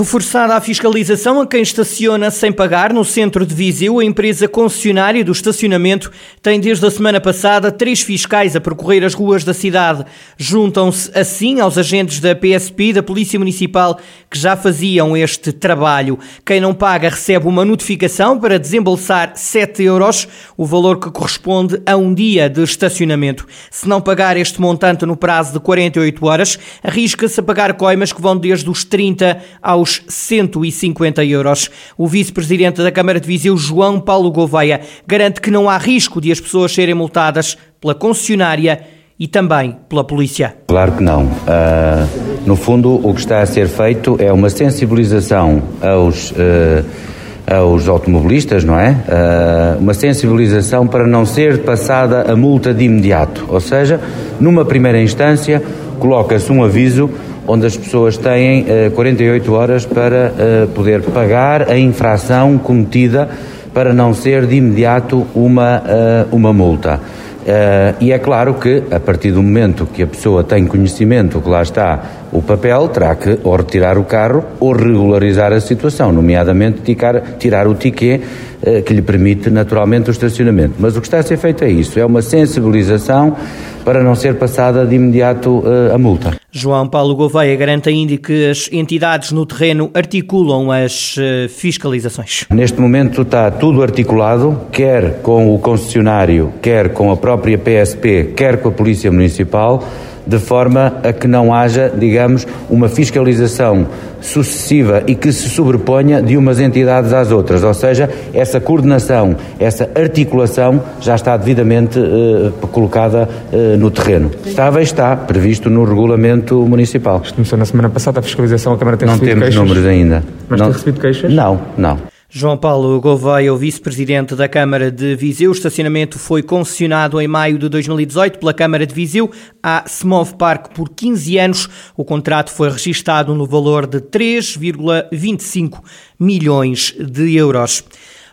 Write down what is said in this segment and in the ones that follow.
Reforçada a fiscalização a quem estaciona sem pagar no centro de Viseu, a empresa concessionária do estacionamento tem desde a semana passada três fiscais a percorrer as ruas da cidade. Juntam-se assim aos agentes da PSP e da Polícia Municipal que já faziam este trabalho. Quem não paga recebe uma notificação para desembolsar 7 euros, o valor que corresponde a um dia de estacionamento. Se não pagar este montante no prazo de 48 horas, arrisca-se a pagar coimas que vão desde os 30 aos aos 150 euros. O vice-presidente da Câmara de Viseu, João Paulo Gouveia, garante que não há risco de as pessoas serem multadas pela concessionária e também pela polícia. Claro que não. Uh, no fundo, o que está a ser feito é uma sensibilização aos. Uh, aos automobilistas, não é? Uh, uma sensibilização para não ser passada a multa de imediato. Ou seja, numa primeira instância, coloca-se um aviso onde as pessoas têm 48 eh, horas para eh, poder pagar a infração cometida para não ser de imediato uma, eh, uma multa. Uh, e é claro que, a partir do momento que a pessoa tem conhecimento que lá está o papel, terá que ou retirar o carro ou regularizar a situação, nomeadamente tirar, tirar o ticket uh, que lhe permite naturalmente o estacionamento. Mas o que está a ser feito é isso, é uma sensibilização para não ser passada de imediato uh, a multa. João Paulo Gouveia garante ainda que as entidades no terreno articulam as uh, fiscalizações. Neste momento está tudo articulado, quer com o concessionário, quer com a própria PSP, quer com a Polícia Municipal de forma a que não haja, digamos, uma fiscalização sucessiva e que se sobreponha de umas entidades às outras, ou seja, essa coordenação, essa articulação já está devidamente uh, colocada uh, no terreno. Estava e está previsto no regulamento municipal. Isto começou na semana passada, a fiscalização, a Câmara tem não recebido queixas? Não temos números ainda. Mas não, tem recebido queixas? Não, não. João Paulo Gouveia, o vice-presidente da Câmara de Viseu. O estacionamento foi concessionado em maio de 2018 pela Câmara de Viseu à Smov Park por 15 anos. O contrato foi registado no valor de 3,25 milhões de euros.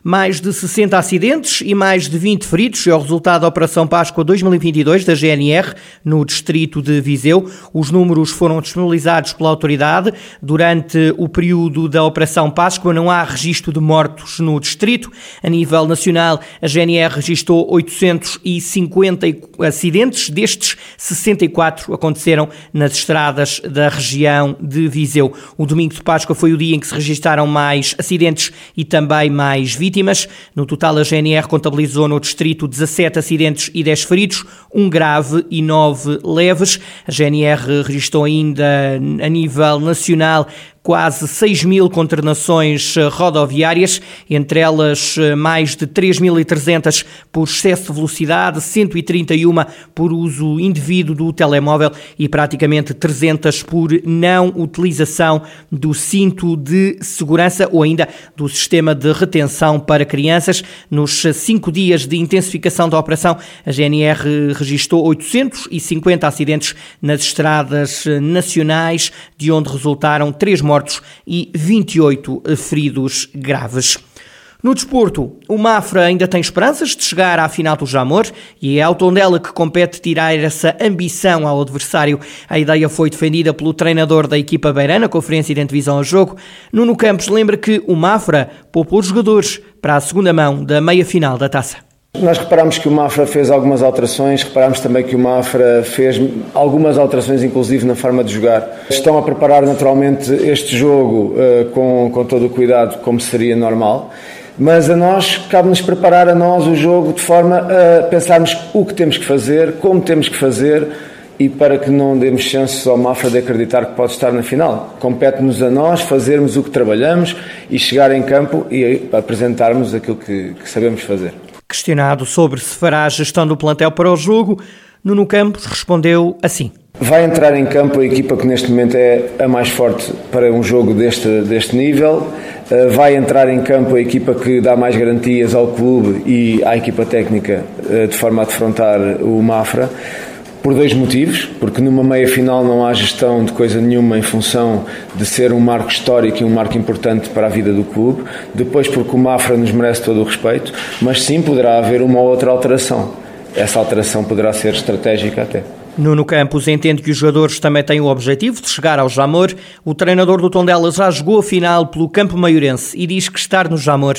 Mais de 60 acidentes e mais de 20 feridos é o resultado da Operação Páscoa 2022 da GNR no distrito de Viseu. Os números foram disponibilizados pela autoridade. Durante o período da Operação Páscoa não há registro de mortos no distrito. A nível nacional, a GNR registrou 850 acidentes, destes 64 aconteceram nas estradas da região de Viseu. O domingo de Páscoa foi o dia em que se registaram mais acidentes e também mais vítimas vítimas. No total, a GNR contabilizou no distrito 17 acidentes e 10 feridos, um grave e 9 leves. A GNR registrou ainda a nível nacional quase 6 mil condenações eh, rodoviárias, entre elas eh, mais de 3.300 por excesso de velocidade, 131 por uso indevido do telemóvel e praticamente 300 por não utilização do cinto de segurança ou ainda do sistema de retenção para crianças. Nos cinco dias de intensificação da operação, a GNR registrou 850 acidentes nas estradas eh, nacionais, de onde resultaram três mortes mortos e 28 feridos graves. No desporto, o Mafra ainda tem esperanças de chegar à final do Jamor e é ao Tondela que compete tirar essa ambição ao adversário. A ideia foi defendida pelo treinador da equipa beirana, na conferência de antevisão ao jogo. Nuno Campos lembra que o Mafra poupou os jogadores para a segunda mão da meia-final da taça. Nós reparamos que o Mafra fez algumas alterações, reparamos também que o Mafra fez algumas alterações, inclusive na forma de jogar. Estão a preparar naturalmente este jogo uh, com, com todo o cuidado, como seria normal, mas a nós cabe-nos preparar a nós o jogo de forma a pensarmos o que temos que fazer, como temos que fazer e para que não demos chances ao Mafra de acreditar que pode estar na final. Compete-nos a nós fazermos o que trabalhamos e chegar em campo e apresentarmos aquilo que, que sabemos fazer. Questionado sobre se fará a gestão do plantel para o jogo, Nuno Campos respondeu assim. Vai entrar em campo a equipa que neste momento é a mais forte para um jogo deste, deste nível. Eh, vai entrar em campo a equipa que dá mais garantias ao clube e à equipa técnica eh, de forma a defrontar o Mafra por dois motivos, porque numa meia final não há gestão de coisa nenhuma em função de ser um marco histórico e um marco importante para a vida do clube, depois porque o Mafra nos merece todo o respeito, mas sim poderá haver uma ou outra alteração. essa alteração poderá ser estratégica até. Nuno Campos entende que os jogadores também têm o objetivo de chegar ao Jamor. O treinador do Tondela já jogou a final pelo campo maiorense e diz que estar no Jamor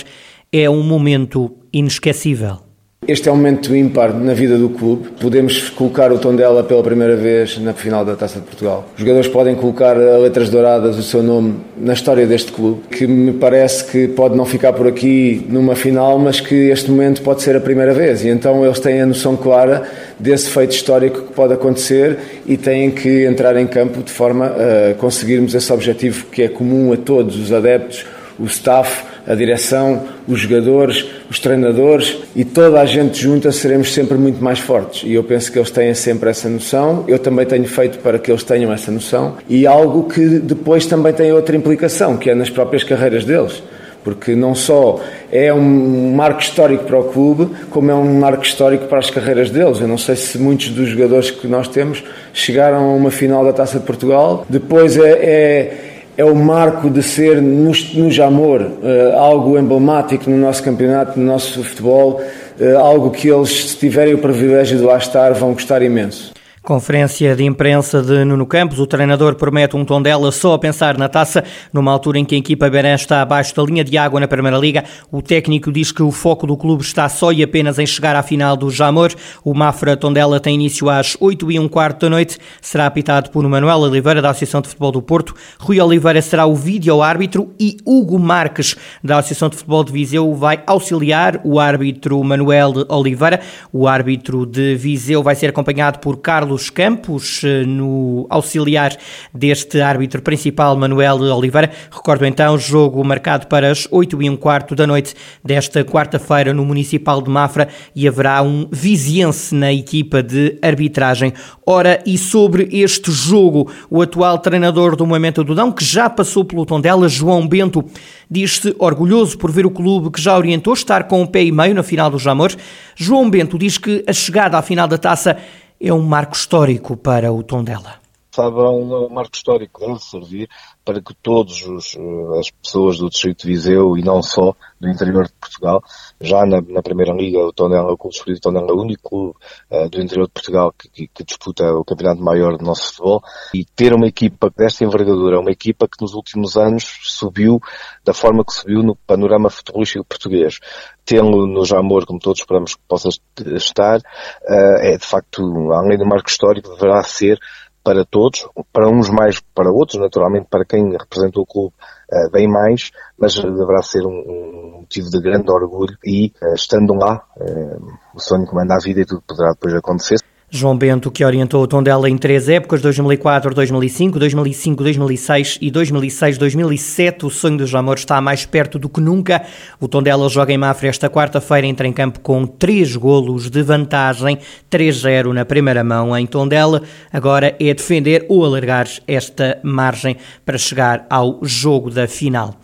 é um momento inesquecível. Este é um momento ímpar na vida do clube. Podemos colocar o Tondela pela primeira vez na final da Taça de Portugal. Os jogadores podem colocar a letras douradas o seu nome na história deste clube, que me parece que pode não ficar por aqui numa final, mas que este momento pode ser a primeira vez. E então eles têm a noção clara desse feito histórico que pode acontecer e têm que entrar em campo de forma a conseguirmos esse objetivo que é comum a todos os adeptos, o staff, a direção, os jogadores, os treinadores e toda a gente junta seremos sempre muito mais fortes. E eu penso que eles têm sempre essa noção. Eu também tenho feito para que eles tenham essa noção. E algo que depois também tem outra implicação, que é nas próprias carreiras deles porque não só é um marco histórico para o clube, como é um marco histórico para as carreiras deles. Eu não sei se muitos dos jogadores que nós temos chegaram a uma final da Taça de Portugal. Depois é, é é o marco de ser no, no Jamor uh, algo emblemático no nosso campeonato, no nosso futebol, uh, algo que eles, se tiverem o privilégio de lá estar, vão gostar imenso. Conferência de imprensa de Nuno Campos. O treinador promete um tom dela só a pensar na taça. Numa altura em que a equipa Beran está abaixo da linha de água na Primeira Liga, o técnico diz que o foco do clube está só e apenas em chegar à final do Jamor. O Mafra Tondela tem início às 8 e um quarto da noite. Será apitado por Manuel Oliveira, da Associação de Futebol do Porto. Rui Oliveira será o vídeo-árbitro e Hugo Marques, da Associação de Futebol de Viseu, vai auxiliar o árbitro Manuel Oliveira. O árbitro de Viseu vai ser acompanhado por Carlos Carlos Campos, eh, no auxiliar deste árbitro principal, Manuel Oliveira. Recordo então, jogo marcado para as 8 e um quarto da noite desta quarta-feira no Municipal de Mafra e haverá um viziense na equipa de arbitragem. Ora, e sobre este jogo, o atual treinador do Momento do Dão, que já passou pelo Tondela, João Bento, diz-se orgulhoso por ver o clube que já orientou estar com o um pé e meio na final do Jamor. João Bento diz que a chegada à final da taça é um marco histórico para o Tondela estava um marco histórico, deve servir para que todas eh, as pessoas do Distrito de Viseu e não só do interior de Portugal, já na, na Primeira Liga, o Tondela, o Clube Desportivo Tondela é o único clube uh, do interior de Portugal que, que, que, disputa o campeonato maior do nosso futebol e ter uma equipa desta envergadura, uma equipa que nos últimos anos subiu da forma que subiu no panorama futebolístico português. Tê-lo no Jamor, como todos esperamos que possa estar, uh, é de facto, além do marco histórico, deverá ser para todos, para uns mais para outros, naturalmente para quem representa o clube uh, bem mais, mas deverá ser um, motivo de grande orgulho e uh, estando lá, uh, o sonho que manda a vida e tudo poderá depois acontecer. João Bento, que orientou o Tondela em três épocas, 2004, 2005, 2005, 2006 e 2006, 2007. O sonho do Jamor está mais perto do que nunca. O Tondela joga em Mafra esta quarta-feira, entra em campo com três golos de vantagem, 3-0 na primeira mão em Tondela. Agora é defender ou alargar esta margem para chegar ao jogo da final.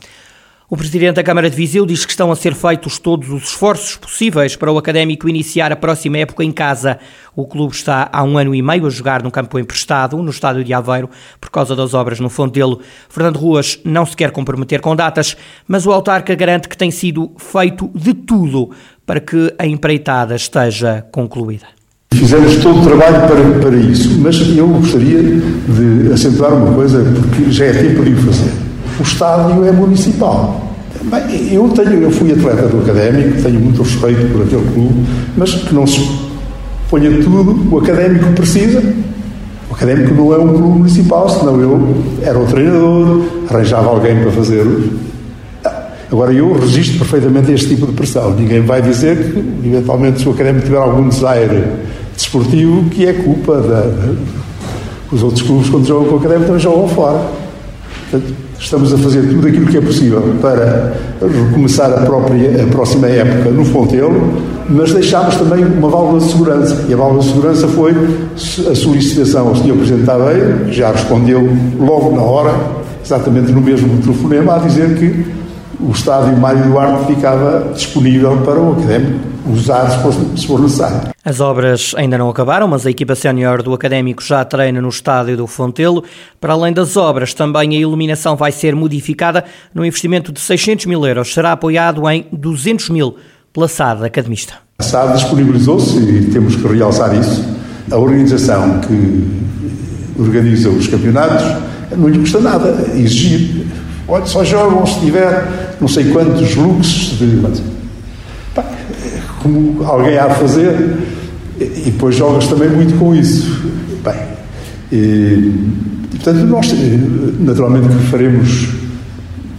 O presidente da Câmara de Viseu diz que estão a ser feitos todos os esforços possíveis para o académico iniciar a próxima época em casa. O clube está há um ano e meio a jogar num campo emprestado, no estádio de Aveiro, por causa das obras no Fontelo. Fernando Ruas não se quer comprometer com datas, mas o autarca garante que tem sido feito de tudo para que a empreitada esteja concluída. Fizemos todo o trabalho para, para isso, mas eu gostaria de acentuar uma coisa, porque já é tempo de o fazer o estádio é municipal. Bem, eu, tenho, eu fui atleta do académico, tenho muito respeito por aquele clube, mas que não se ponha tudo, o académico precisa. O académico não é um clube municipal, senão eu era o treinador, arranjava alguém para fazer. Agora eu resisto perfeitamente este tipo de pressão. Ninguém vai dizer que, eventualmente, se o académico tiver algum desaire desportivo, que é culpa da, da, os outros clubes, quando jogam com o académico, também jogam fora. Portanto, Estamos a fazer tudo aquilo que é possível para recomeçar a, própria, a próxima época no Fontelo, mas deixámos também uma válvula de segurança. E a válvula de segurança foi a solicitação ao Sr. Presidente Tabeiro, que já respondeu logo na hora, exatamente no mesmo telefonema, a dizer que o estádio Mário Duarte ficava disponível para o académico usar se for, se for necessário. As obras ainda não acabaram, mas a equipa sénior do Académico já treina no estádio do Fontelo. Para além das obras, também a iluminação vai ser modificada no investimento de 600 mil euros. Será apoiado em 200 mil pela SAD Academista. A SAD disponibilizou-se, e temos que realçar isso, a organização que organiza os campeonatos não lhe custa nada exigir. Olha, só jogam se tiver não sei quantos luxos de. como alguém há de fazer, e depois jogas também muito com isso. Bem, e, portanto, nós naturalmente faremos,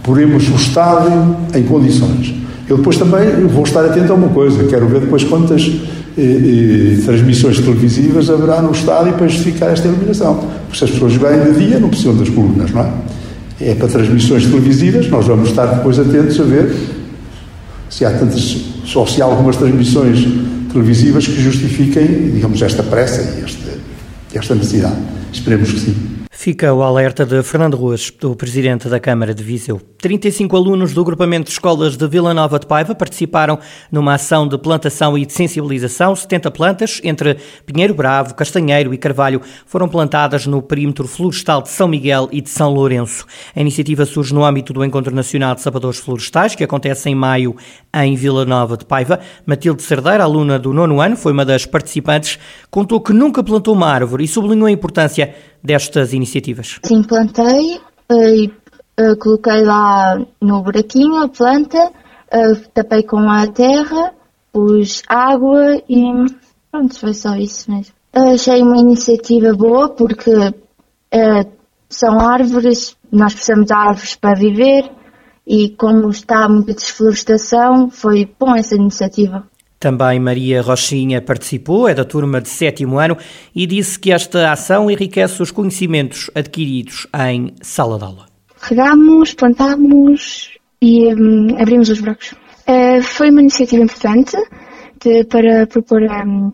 poremos o estádio em condições. Eu depois também vou estar atento a uma coisa, quero ver depois quantas eh, eh, transmissões televisivas haverá no estádio para justificar esta eliminação. Porque se as pessoas jogarem de dia, não precisam das colunas, não é? É para transmissões televisivas, nós vamos estar depois atentos a ver se há tantas, ou se há algumas transmissões televisivas que justifiquem, digamos, esta pressa e esta, esta necessidade. Esperemos que sim. Fica o alerta de Fernando Ruas, o presidente da Câmara de Viseu. 35 alunos do agrupamento de escolas de Vila Nova de Paiva participaram numa ação de plantação e de sensibilização. 70 plantas, entre Pinheiro Bravo, Castanheiro e Carvalho, foram plantadas no perímetro florestal de São Miguel e de São Lourenço. A iniciativa surge no âmbito do Encontro Nacional de Sapadores Florestais, que acontece em maio em Vila Nova de Paiva. Matilde Cerdeira, aluna do nono ano, foi uma das participantes, contou que nunca plantou uma árvore e sublinhou a importância destas iniciativas? Sim, plantei eh, e uh, coloquei lá no buraquinho a planta, uh, tapei com a terra, pus água e pronto, foi só isso mesmo. achei uma iniciativa boa porque são árvores, nós precisamos de árvores para viver e como está muita desflorestação, foi bom essa iniciativa. Também Maria Rochinha participou, é da turma de sétimo ano, e disse que esta ação enriquece os conhecimentos adquiridos em sala de aula. Regamos, plantamos e hum, abrimos os buracos. Uh, foi uma iniciativa importante de, para propor um,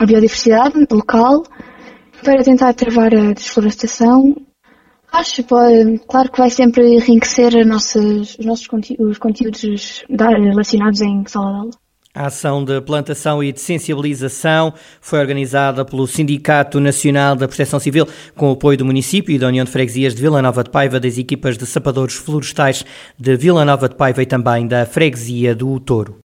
a biodiversidade local, para tentar travar a desflorestação. Acho, pode, claro que vai sempre enriquecer nossas, os nossos os conteúdos relacionados em sala de aula. A ação de plantação e de sensibilização foi organizada pelo Sindicato Nacional da Proteção Civil, com o apoio do município e da União de Freguesias de Vila Nova de Paiva, das equipas de sapadores florestais de Vila Nova de Paiva e também da Freguesia do Touro.